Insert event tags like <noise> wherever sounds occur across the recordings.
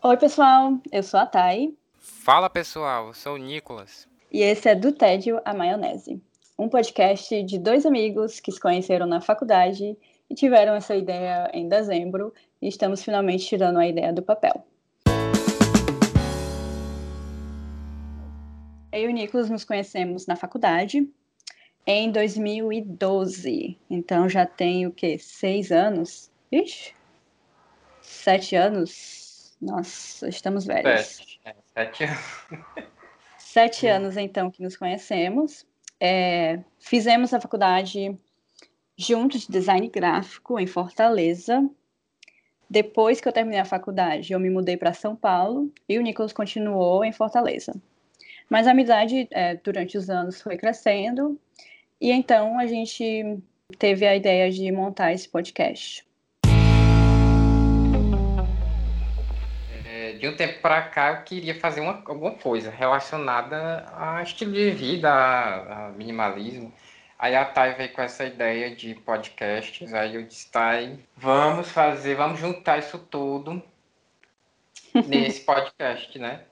Oi, pessoal, eu sou a Thay. Fala, pessoal, eu sou o Nicolas. E esse é Do Tédio a Maionese, um podcast de dois amigos que se conheceram na faculdade e tiveram essa ideia em dezembro e estamos finalmente tirando a ideia do papel. Eu e o Nicolas nos conhecemos na faculdade em 2012, então já tem o quê? Seis anos? Ixi, sete anos? Nossa, estamos velhos. Sete, é, sete anos. <laughs> Sete anos, então, que nos conhecemos. É, fizemos a faculdade juntos de design gráfico em Fortaleza. Depois que eu terminei a faculdade, eu me mudei para São Paulo e o Nicolas continuou em Fortaleza. Mas a amizade, é, durante os anos, foi crescendo e então a gente teve a ideia de montar esse podcast. De um tempo para cá, eu queria fazer uma, alguma coisa relacionada a estilo de vida, a, a minimalismo. Aí a Thay veio com essa ideia de podcasts, aí eu disse, Thay, vamos fazer, vamos juntar isso tudo <laughs> nesse podcast, né?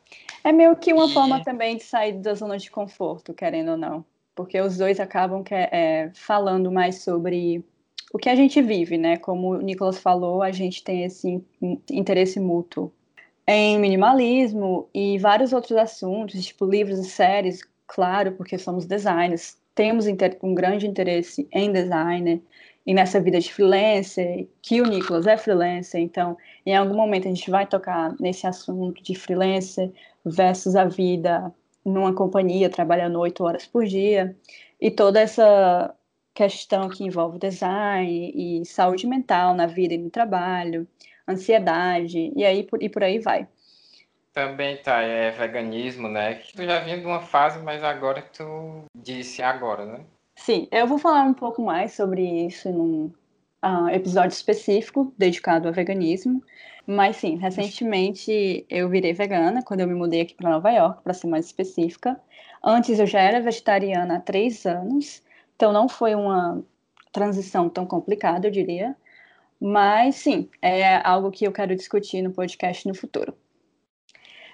É meio que uma e... forma também de sair da zona de conforto, querendo ou não. Porque os dois acabam que, é, falando mais sobre o que a gente vive, né? Como o Nicolas falou, a gente tem esse interesse mútuo em minimalismo e vários outros assuntos, tipo livros e séries, claro, porque somos designers, temos um grande interesse em design e nessa vida de freelancer, que o Nicolas é freelancer, então em algum momento a gente vai tocar nesse assunto de freelancer versus a vida numa companhia trabalhando oito horas por dia e toda essa questão que envolve design e saúde mental na vida e no trabalho, ansiedade e aí por, e por aí vai. Também tá, é veganismo, né? Que tu já vinha de uma fase, mas agora tu disse agora, né? Sim, eu vou falar um pouco mais sobre isso num uh, episódio específico dedicado ao veganismo. Mas sim, recentemente eu virei vegana quando eu me mudei aqui para Nova York, para ser mais específica. Antes eu já era vegetariana há três anos, então não foi uma transição tão complicada, eu diria. Mas sim, é algo que eu quero discutir no podcast no futuro.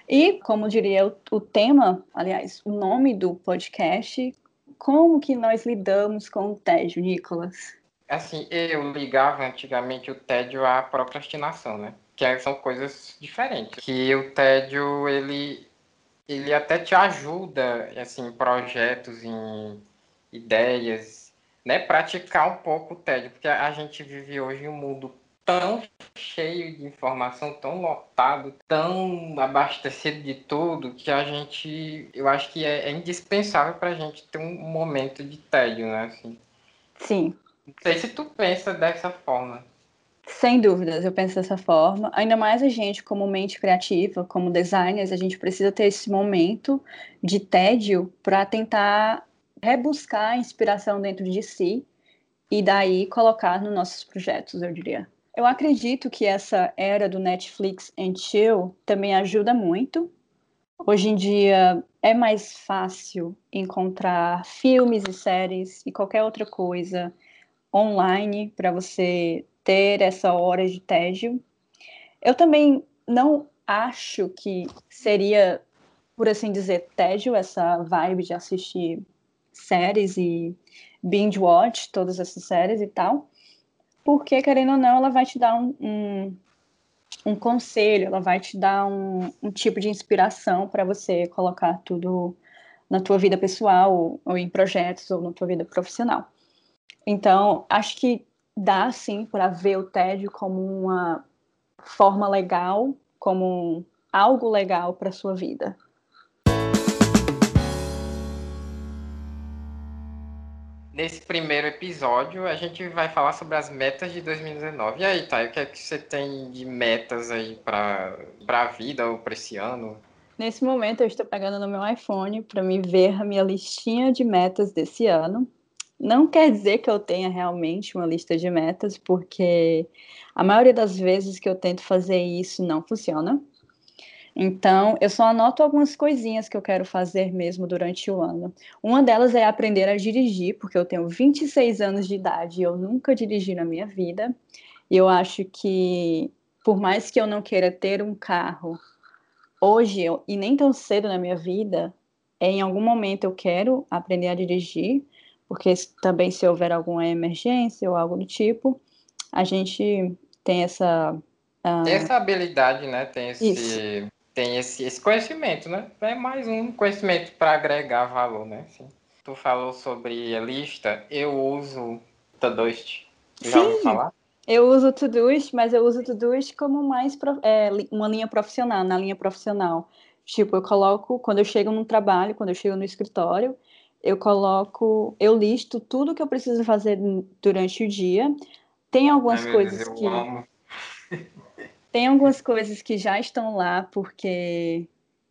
E, como diria o, o tema, aliás, o nome do podcast, como que nós lidamos com o tédio, Nicolas? Assim, eu ligava antigamente o tédio à procrastinação, né? Que são coisas diferentes. Que o tédio, ele, ele até te ajuda, assim, em projetos, em ideias, né? Praticar um pouco o tédio, porque a gente vive hoje um mundo tão cheio de informação, tão lotado, tão abastecido de tudo, que a gente, eu acho que é, é indispensável para a gente ter um momento de tédio, né? Assim. Sim. Não sei se tu pensa dessa forma. Sem dúvidas, eu penso dessa forma. Ainda mais a gente, como mente criativa, como designers, a gente precisa ter esse momento de tédio para tentar rebuscar a inspiração dentro de si e daí colocar nos nossos projetos, eu diria. Eu acredito que essa era do Netflix and chill também ajuda muito. Hoje em dia é mais fácil encontrar filmes e séries e qualquer outra coisa online para você ter essa hora de tédio. Eu também não acho que seria, por assim dizer, tédio essa vibe de assistir séries e binge watch todas essas séries e tal porque, querendo ou não, ela vai te dar um, um, um conselho, ela vai te dar um, um tipo de inspiração para você colocar tudo na tua vida pessoal, ou, ou em projetos, ou na tua vida profissional. Então, acho que dá, sim, para ver o tédio como uma forma legal, como algo legal para sua vida. Nesse primeiro episódio, a gente vai falar sobre as metas de 2019. E aí, Thay, o que é que você tem de metas aí para a vida ou para esse ano? Nesse momento, eu estou pegando no meu iPhone para me ver a minha listinha de metas desse ano. Não quer dizer que eu tenha realmente uma lista de metas, porque a maioria das vezes que eu tento fazer isso não funciona. Então, eu só anoto algumas coisinhas que eu quero fazer mesmo durante o ano. Uma delas é aprender a dirigir, porque eu tenho 26 anos de idade e eu nunca dirigi na minha vida. E eu acho que por mais que eu não queira ter um carro hoje, eu, e nem tão cedo na minha vida, é, em algum momento eu quero aprender a dirigir, porque também se houver alguma emergência ou algo do tipo, a gente tem essa. Uh... Tem essa habilidade, né? Tem esse. Tem esse, esse conhecimento, né? É mais um conhecimento para agregar valor, né? Assim, tu falou sobre a lista, eu uso Todoist. Já ouviu falar? Eu uso o Todoist, mas eu uso o Todoist como mais é, uma linha profissional, na linha profissional. Tipo, eu coloco, quando eu chego no trabalho, quando eu chego no escritório, eu coloco, eu listo tudo que eu preciso fazer durante o dia. Tem algumas Ai, coisas Deus, que. Amo. <laughs> Tem algumas coisas que já estão lá porque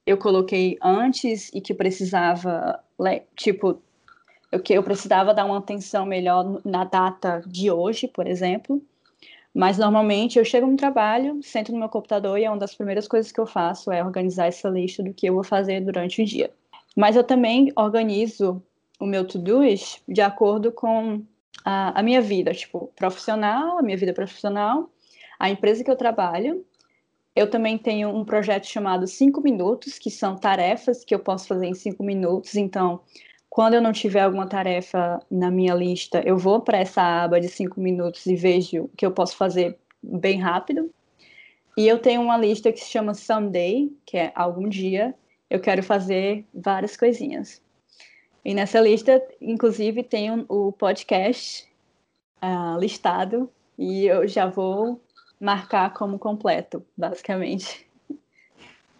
eu coloquei antes e que precisava, tipo, eu, que eu precisava dar uma atenção melhor na data de hoje, por exemplo. Mas normalmente eu chego no trabalho, sento no meu computador e é uma das primeiras coisas que eu faço é organizar essa lista do que eu vou fazer durante o dia. Mas eu também organizo o meu to-do's de acordo com a, a, minha vida, tipo, profissional, a minha vida profissional, a empresa que eu trabalho. Eu também tenho um projeto chamado 5 Minutos, que são tarefas que eu posso fazer em 5 minutos. Então, quando eu não tiver alguma tarefa na minha lista, eu vou para essa aba de cinco minutos e vejo o que eu posso fazer bem rápido. E eu tenho uma lista que se chama Someday, que é algum dia eu quero fazer várias coisinhas. E nessa lista, inclusive, tem o podcast uh, listado e eu já vou marcar como completo, basicamente.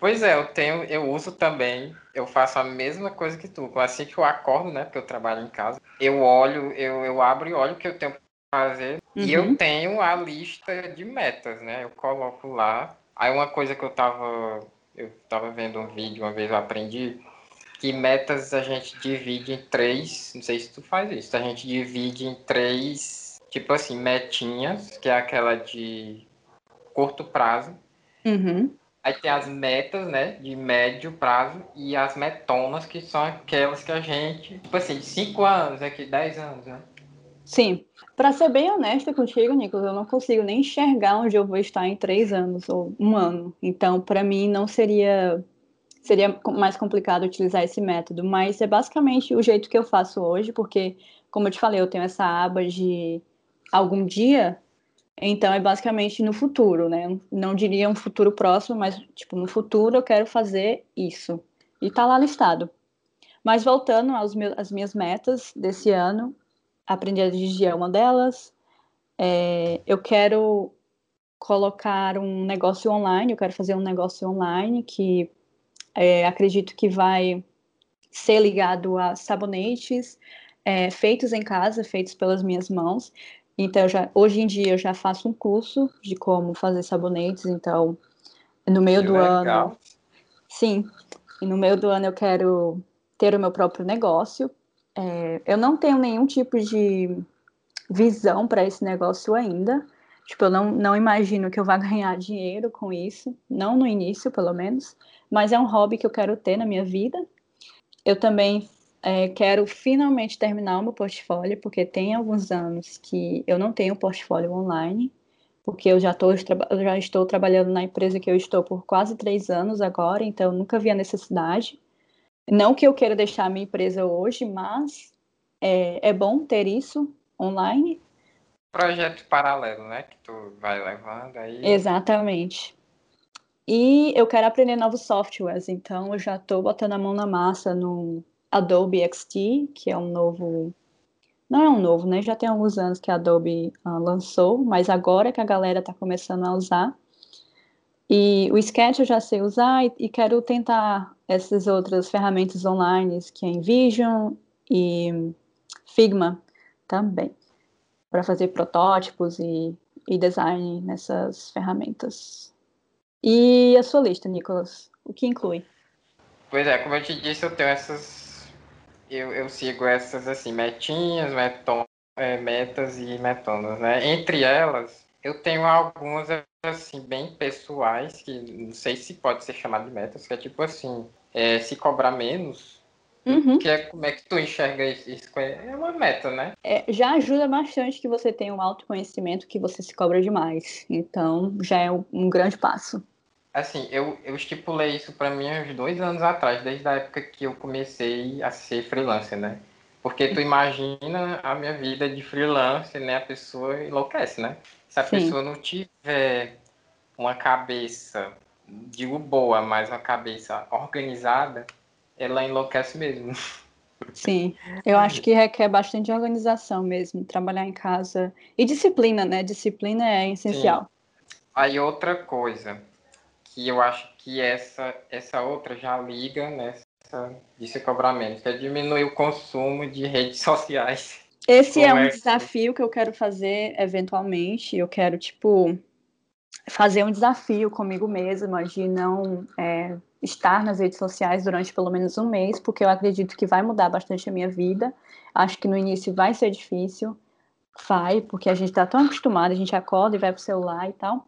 Pois é, eu tenho, eu uso também, eu faço a mesma coisa que tu. Assim que eu acordo, né? Porque eu trabalho em casa, eu olho, eu, eu abro e olho o que eu tenho para fazer. Uhum. E eu uhum. tenho a lista de metas, né? Eu coloco lá. Aí uma coisa que eu tava. Eu tava vendo um vídeo, uma vez eu aprendi que metas a gente divide em três. Não sei se tu faz isso. A gente divide em três, tipo assim, metinhas, que é aquela de curto prazo. Uhum Aí tem as metas, né, de médio prazo e as metonas, que são aquelas que a gente, tipo assim, de 5 anos, aqui 10 anos, né? Sim. Para ser bem honesta contigo, Nicolas, eu não consigo nem enxergar onde eu vou estar em três anos ou um ano. Então, para mim, não seria seria mais complicado utilizar esse método, mas é basicamente o jeito que eu faço hoje, porque, como eu te falei, eu tenho essa aba de algum dia então é basicamente no futuro, né? Não diria um futuro próximo, mas tipo, no futuro eu quero fazer isso. E tá lá listado. Mas voltando aos meus, às minhas metas desse ano, aprender a dirigir é uma delas. É, eu quero colocar um negócio online, eu quero fazer um negócio online que é, acredito que vai ser ligado a sabonetes é, feitos em casa, feitos pelas minhas mãos. Então, já, hoje em dia eu já faço um curso de como fazer sabonetes, então no meio que do legal. ano. Sim, e no meio do ano eu quero ter o meu próprio negócio. É, eu não tenho nenhum tipo de visão para esse negócio ainda. Tipo, eu não, não imagino que eu vá <laughs> ganhar dinheiro com isso, não no início, pelo menos, mas é um hobby que eu quero ter na minha vida. Eu também é, quero finalmente terminar o meu portfólio, porque tem alguns anos que eu não tenho portfólio online, porque eu já, tô, eu já estou trabalhando na empresa que eu estou por quase três anos agora, então nunca vi a necessidade. Não que eu queira deixar a minha empresa hoje, mas é, é bom ter isso online. Projeto paralelo, né? Que tu vai levando aí. Exatamente. E eu quero aprender novos softwares, então eu já estou botando a mão na massa no Adobe XD, que é um novo. Não é um novo, né? Já tem alguns anos que a Adobe uh, lançou, mas agora que a galera está começando a usar. E o Sketch eu já sei usar e, e quero tentar essas outras ferramentas online, que é InVision e Figma também, para fazer protótipos e, e design nessas ferramentas. E a sua lista, Nicolas? O que inclui? Pois é, como eu te disse, eu tenho essas eu, eu sigo essas assim, metinhas, meton, é, metas e metonas, né? Entre elas, eu tenho algumas assim bem pessoais que não sei se pode ser chamado de metas, que é tipo assim, é, se cobrar menos Uhum. Que é, como é que tu enxerga isso? é uma meta, né? É, já ajuda bastante que você tenha um autoconhecimento que você se cobra demais. Então, já é um grande passo. Assim, eu, eu estipulei isso para mim uns dois anos atrás, desde a época que eu comecei a ser freelancer, né? Porque tu imagina a minha vida de freelancer, né? A pessoa enlouquece, né? Se a Sim. pessoa não tiver uma cabeça, digo boa, mas uma cabeça organizada, ela enlouquece mesmo. Sim, eu acho que requer bastante organização mesmo, trabalhar em casa. E disciplina, né? Disciplina é essencial. Sim. Aí outra coisa, que eu acho que essa, essa outra já liga nessa desse cobramento, que é diminuir o consumo de redes <laughs> sociais. Esse é um desafio que eu quero fazer eventualmente. Eu quero, tipo, fazer um desafio comigo mesma de não é, estar nas redes sociais durante pelo menos um mês, porque eu acredito que vai mudar bastante a minha vida. Acho que no início vai ser difícil, vai, porque a gente está tão acostumado, a gente acorda e vai pro celular e tal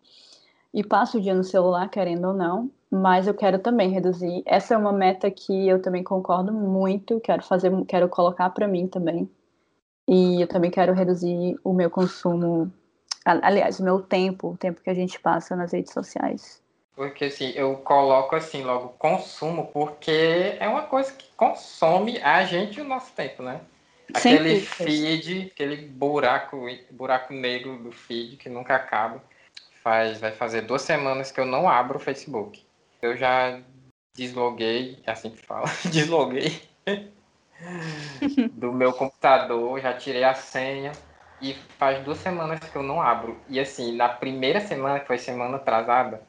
e passo o dia no celular, querendo ou não, mas eu quero também reduzir. Essa é uma meta que eu também concordo muito, quero fazer, quero colocar para mim também. E eu também quero reduzir o meu consumo, aliás, o meu tempo, o tempo que a gente passa nas redes sociais. Porque assim, eu coloco assim logo consumo, porque é uma coisa que consome a gente e o nosso tempo, né? Aquele feed, aquele buraco, buraco negro do feed que nunca acaba faz, vai fazer duas semanas que eu não abro o Facebook. Eu já desloguei, é assim que fala, <laughs> desloguei do meu computador, já tirei a senha e faz duas semanas que eu não abro. E assim, na primeira semana, que foi semana atrasada,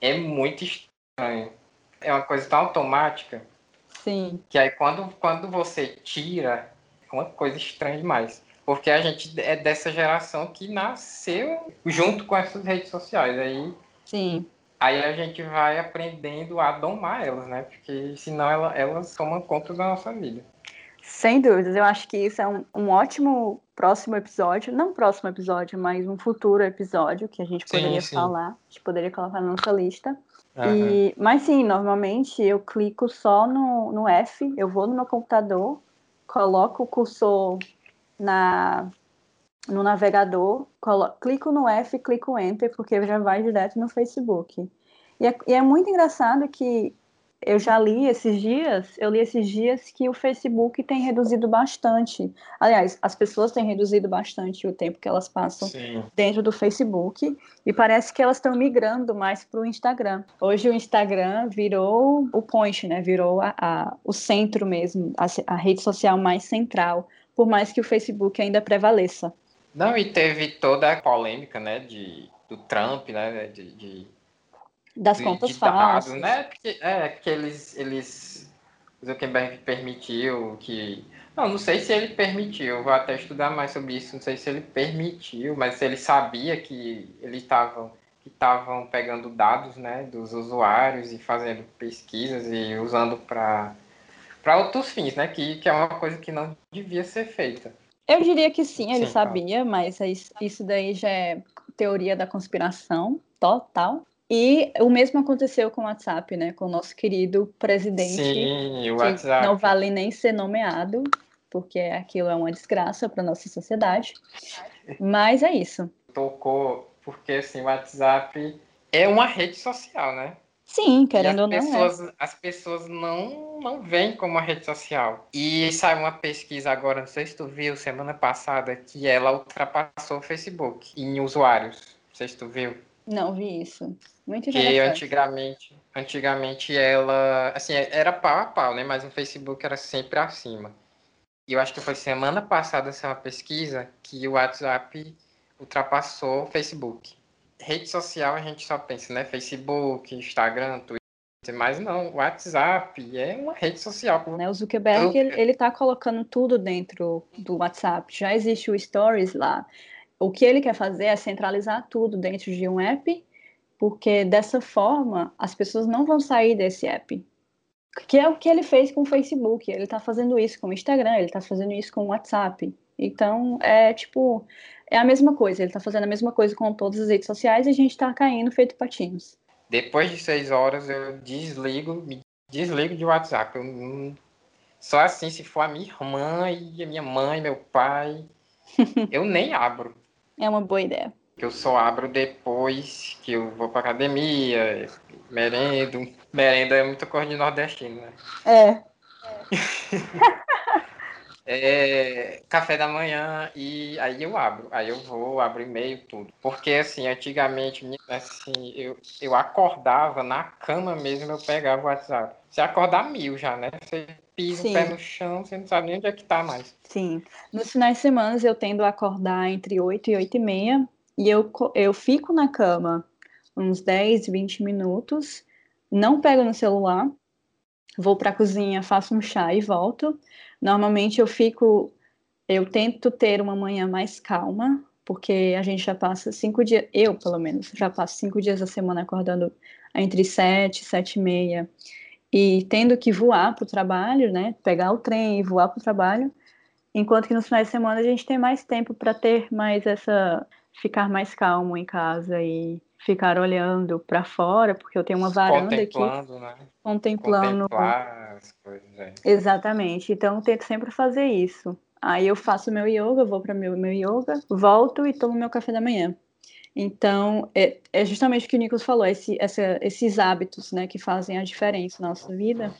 é muito estranho. É uma coisa tão automática. Sim. Que aí quando, quando você tira, é uma coisa estranha demais. Porque a gente é dessa geração que nasceu junto com essas redes sociais. Aí, Sim. aí a gente vai aprendendo a domar elas, né? Porque senão ela, elas tomam conta da nossa vida. Sem dúvidas, eu acho que isso é um, um ótimo próximo episódio, não próximo episódio, mas um futuro episódio que a gente poderia sim, sim. falar, a gente poderia colocar na nossa lista. Uhum. E, mas sim, normalmente eu clico só no, no F, eu vou no meu computador, coloco o cursor na, no navegador, colo, clico no F, clico Enter, porque já vai direto no Facebook. E é, e é muito engraçado que eu já li esses dias, eu li esses dias que o Facebook tem reduzido bastante. Aliás, as pessoas têm reduzido bastante o tempo que elas passam Sim. dentro do Facebook e parece que elas estão migrando mais para o Instagram. Hoje o Instagram virou o point, né? Virou a, a o centro mesmo, a, a rede social mais central por mais que o Facebook ainda prevaleça. Não, e teve toda a polêmica, né, de, do Trump, né, de, de das de, contas de falsas, dados, né, porque, é, porque eles, eles, Zuckerberg permitiu que, não, não sei se ele permitiu, vou até estudar mais sobre isso, não sei se ele permitiu, mas ele sabia que ele estava que estavam pegando dados, né, dos usuários e fazendo pesquisas e usando para para outros fins, né? Que, que é uma coisa que não devia ser feita. Eu diria que sim, ele sim, sabia, mas isso daí já é teoria da conspiração total. E o mesmo aconteceu com o WhatsApp, né? Com o nosso querido presidente. Sim, o WhatsApp. não vale nem ser nomeado, porque aquilo é uma desgraça para nossa sociedade. Mas é isso. Tocou, porque assim, o WhatsApp é uma rede social, né? Sim, querendo ou não. Pessoas, é. As pessoas não, não veem como uma rede social. E saiu uma pesquisa agora, não sei se tu viu, semana passada, que ela ultrapassou o Facebook em usuários. Não sei se tu viu. Não vi isso. Muito interessante. Que antigamente, antigamente ela, assim, era pau a pau, né? Mas o Facebook era sempre acima. E eu acho que foi semana passada essa pesquisa que o WhatsApp ultrapassou o Facebook rede social a gente só pensa, né? Facebook, Instagram, Twitter, mas não, WhatsApp é uma rede social. Né, o Zuckerberg, Eu... ele, está colocando tudo dentro do WhatsApp. Já existe o Stories lá. O que ele quer fazer é centralizar tudo dentro de um app, porque dessa forma as pessoas não vão sair desse app. Que é o que ele fez com o Facebook. Ele está fazendo isso com o Instagram, ele está fazendo isso com o WhatsApp. Então, é tipo, é a mesma coisa, ele está fazendo a mesma coisa com todas as redes sociais e a gente está caindo feito patinhos. Depois de seis horas eu desligo, me desligo de WhatsApp. Eu Só assim, se for a minha irmã e a minha mãe, meu pai, <laughs> eu nem abro. É uma boa ideia. Eu só abro depois que eu vou pra academia, merendo. Merenda é muito coisa de nordestino, né? É. é, <laughs> café da manhã e aí eu abro, aí eu vou, abro e-mail, tudo. Porque assim, antigamente, assim, eu, eu acordava na cama mesmo, eu pegava o WhatsApp. Você acordar mil já, né? Você pisa Sim. o pé no chão, você não sabe nem onde é que tá mais. Sim. Nos finais de semana eu tendo a acordar entre 8 e 8 e meia e eu, eu fico na cama uns 10, 20 minutos, não pego no celular, vou para a cozinha, faço um chá e volto. Normalmente eu fico, eu tento ter uma manhã mais calma, porque a gente já passa cinco dias, eu pelo menos, já passo cinco dias da semana acordando entre sete, sete e meia, e tendo que voar para o trabalho, né, pegar o trem e voar para o trabalho, enquanto que nos finais de semana a gente tem mais tempo para ter mais essa, ficar mais calmo em casa e ficar olhando para fora, porque eu tenho uma varanda contemplando, aqui. Né? Contemplando. Contemplar as coisas. É. Exatamente. Então eu tento sempre fazer isso. Aí eu faço meu yoga, vou para meu meu yoga, volto e tomo meu café da manhã. Então, é, é justamente o que o Nicolas falou, esse, essa, esses hábitos né, que fazem a diferença na nossa vida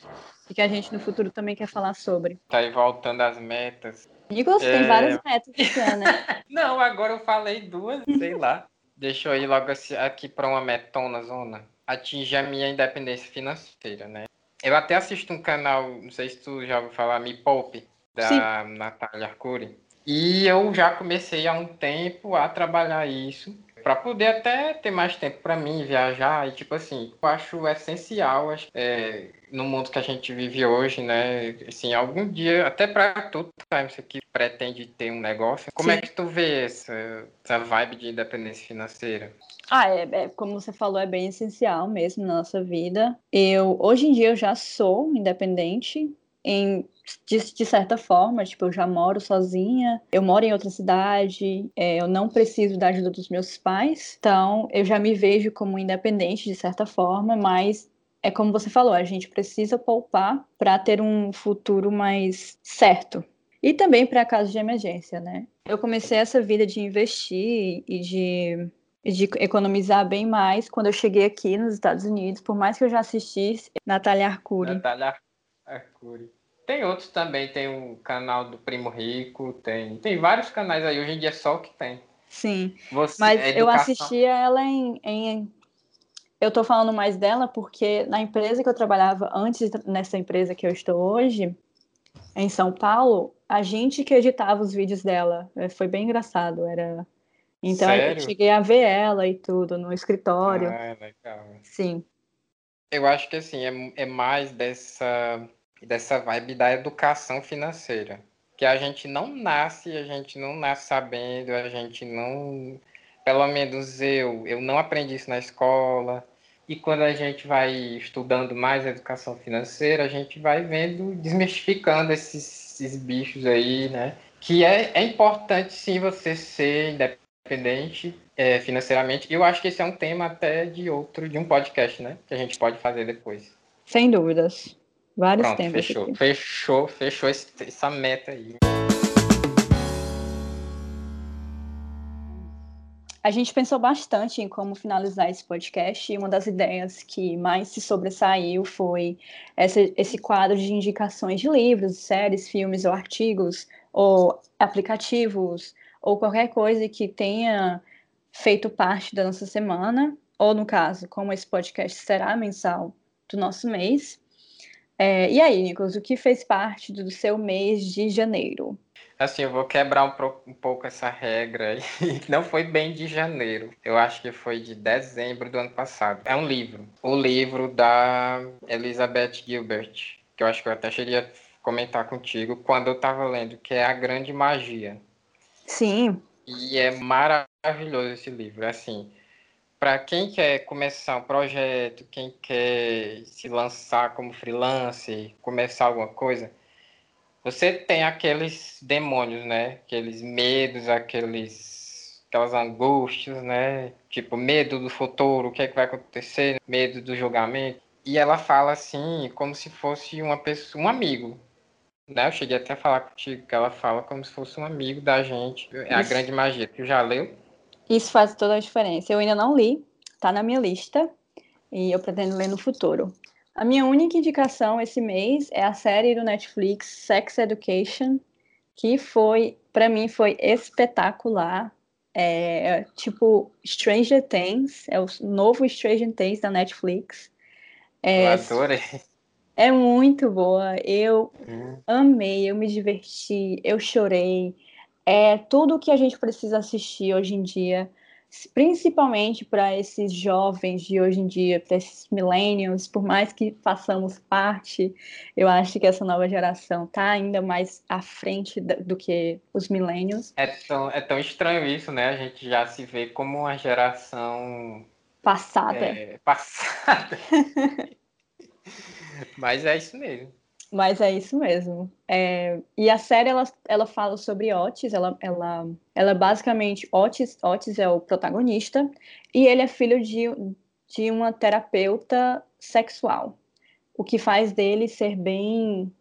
e que a gente no futuro também quer falar sobre. Tá aí voltando às metas. Nicolas é... tem várias metas esse ano, né? <laughs> Não, agora eu falei duas, sei lá. Deixa eu ir logo aqui para uma metona zona. Atingir a minha independência financeira, né? Eu até assisto um canal, não sei se tu já ouviu falar, Me Poupe, da Sim. Natália Arcuri. E eu já comecei há um tempo a trabalhar isso para poder até ter mais tempo para mim viajar e tipo assim eu acho essencial é, no mundo que a gente vive hoje né assim algum dia até para tu você que pretende ter um negócio como é Sim. é que tu vê essa, essa vibe de independência financeira ah, é, é, como você falou, é bem essencial mesmo na nossa vida. Eu hoje em dia eu já sou independente, em, de, de, certa forma, tipo, eu já moro sozinha, eu moro em outra cidade, é, eu não preciso da ajuda dos meus pais, então eu já me vejo como independente de certa forma, mas é como você falou, a gente precisa poupar para ter um futuro mais certo. E também para casos de emergência, né? Eu comecei essa vida de investir e de de economizar bem mais quando eu cheguei aqui nos Estados Unidos, por mais que eu já assistisse Natália Arcuri. Natália Arcuri. Tem outros também, tem o canal do Primo Rico, tem, tem vários canais aí, hoje em dia é só o que tem. Sim, Você, mas é eu assistia ela em, em... Eu tô falando mais dela porque na empresa que eu trabalhava antes, nessa empresa que eu estou hoje, em São Paulo, a gente que editava os vídeos dela. É, foi bem engraçado, era... Então Sério? eu cheguei a ver ela e tudo no escritório. Ah, legal. Sim. Eu acho que assim, é, é mais dessa dessa vibe da educação financeira. Que a gente não nasce, a gente não nasce sabendo, a gente não. Pelo menos eu, eu não aprendi isso na escola. E quando a gente vai estudando mais educação financeira, a gente vai vendo, desmistificando esses, esses bichos aí, né? Que é, é importante sim você ser independente é, financeiramente. Eu acho que esse é um tema até de outro, de um podcast, né? Que a gente pode fazer depois. Sem dúvidas. Vários Pronto, tempos. Fechou, aqui. fechou, fechou essa meta aí. A gente pensou bastante em como finalizar esse podcast e uma das ideias que mais se sobressaiu foi esse, esse quadro de indicações de livros, séries, filmes ou artigos ou aplicativos ou qualquer coisa que tenha feito parte da nossa semana, ou no caso, como esse podcast será mensal do nosso mês, é, e aí, Nicolas, o que fez parte do seu mês de janeiro? Assim, eu vou quebrar um, um pouco essa regra aí. <laughs> Não foi bem de janeiro. Eu acho que foi de dezembro do ano passado. É um livro. O livro da Elizabeth Gilbert. Que eu acho que eu até cheguei a comentar contigo quando eu estava lendo, que é A Grande Magia. Sim. E é maravilhoso esse livro. Assim, para quem quer começar um projeto, quem quer se lançar como freelancer, começar alguma coisa, você tem aqueles demônios, né? Aqueles medos, aqueles aquelas angústias, né? Tipo, medo do futuro, o que é que vai acontecer, medo do julgamento. E ela fala assim, como se fosse uma pessoa, um amigo. Né? Eu cheguei até a falar contigo que ela fala como se fosse um amigo da gente. É a Isso. grande magia. Tu já leu? Isso faz toda a diferença. Eu ainda não li, tá na minha lista e eu pretendo ler no futuro. A minha única indicação esse mês é a série do Netflix Sex Education, que foi, para mim, foi espetacular. É tipo Stranger Things, é o novo Stranger Things da Netflix. É, eu adorei. É muito boa. Eu hum. amei, eu me diverti, eu chorei. É tudo o que a gente precisa assistir hoje em dia, principalmente para esses jovens de hoje em dia, para esses millennials, por mais que façamos parte, eu acho que essa nova geração está ainda mais à frente do que os millennials. É tão, é tão estranho isso, né? A gente já se vê como uma geração passada. É, <laughs> passada. Mas é isso mesmo. Mas é isso mesmo. É, e a série ela, ela fala sobre Otis, ela, ela, ela basicamente Otis, Otis é o protagonista e ele é filho de, de uma terapeuta sexual, o que faz dele ser bem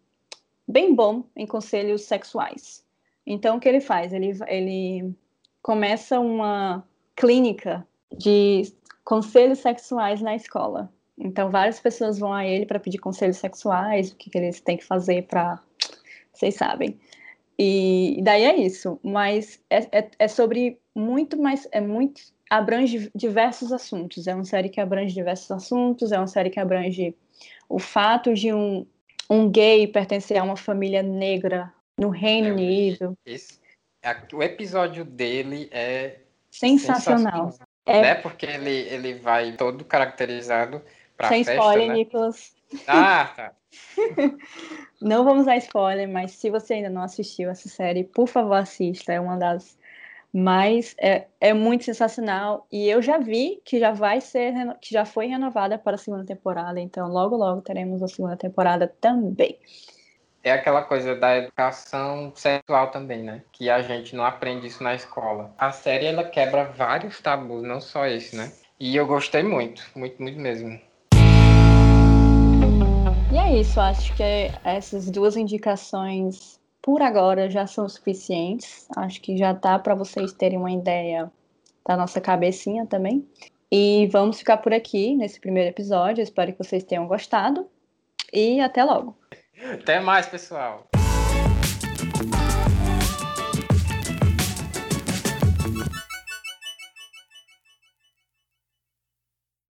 bem bom em conselhos sexuais. Então o que ele faz? Ele, ele começa uma clínica de conselhos sexuais na escola. Então, várias pessoas vão a ele para pedir conselhos sexuais, o que, que eles têm que fazer para. Vocês sabem. E daí é isso. Mas é, é, é, sobre muito mais. É muito. abrange diversos assuntos. É uma série que abrange diversos assuntos, é uma série que abrange o fato de um, um gay pertencer a uma família negra no Reino é, Unido. Esse, o episódio dele é sensacional. sensacional. É... Né? Porque ele, ele vai todo caracterizado pra Sem festa, spoiler, né? Nicolas. Ah, tá. <laughs> não vamos dar spoiler, mas se você ainda não assistiu essa série, por favor, assista. É uma das mais. É, é muito sensacional. E eu já vi que já vai ser. que já foi renovada para a segunda temporada. Então, logo, logo teremos a segunda temporada também. É aquela coisa da educação sexual também, né? Que a gente não aprende isso na escola. A série ela quebra vários tabus, não só esse, né? E eu gostei muito, muito, muito mesmo. E é isso, acho que essas duas indicações por agora já são suficientes. Acho que já tá para vocês terem uma ideia da nossa cabecinha também. E vamos ficar por aqui nesse primeiro episódio. Espero que vocês tenham gostado. E até logo. Até mais, pessoal.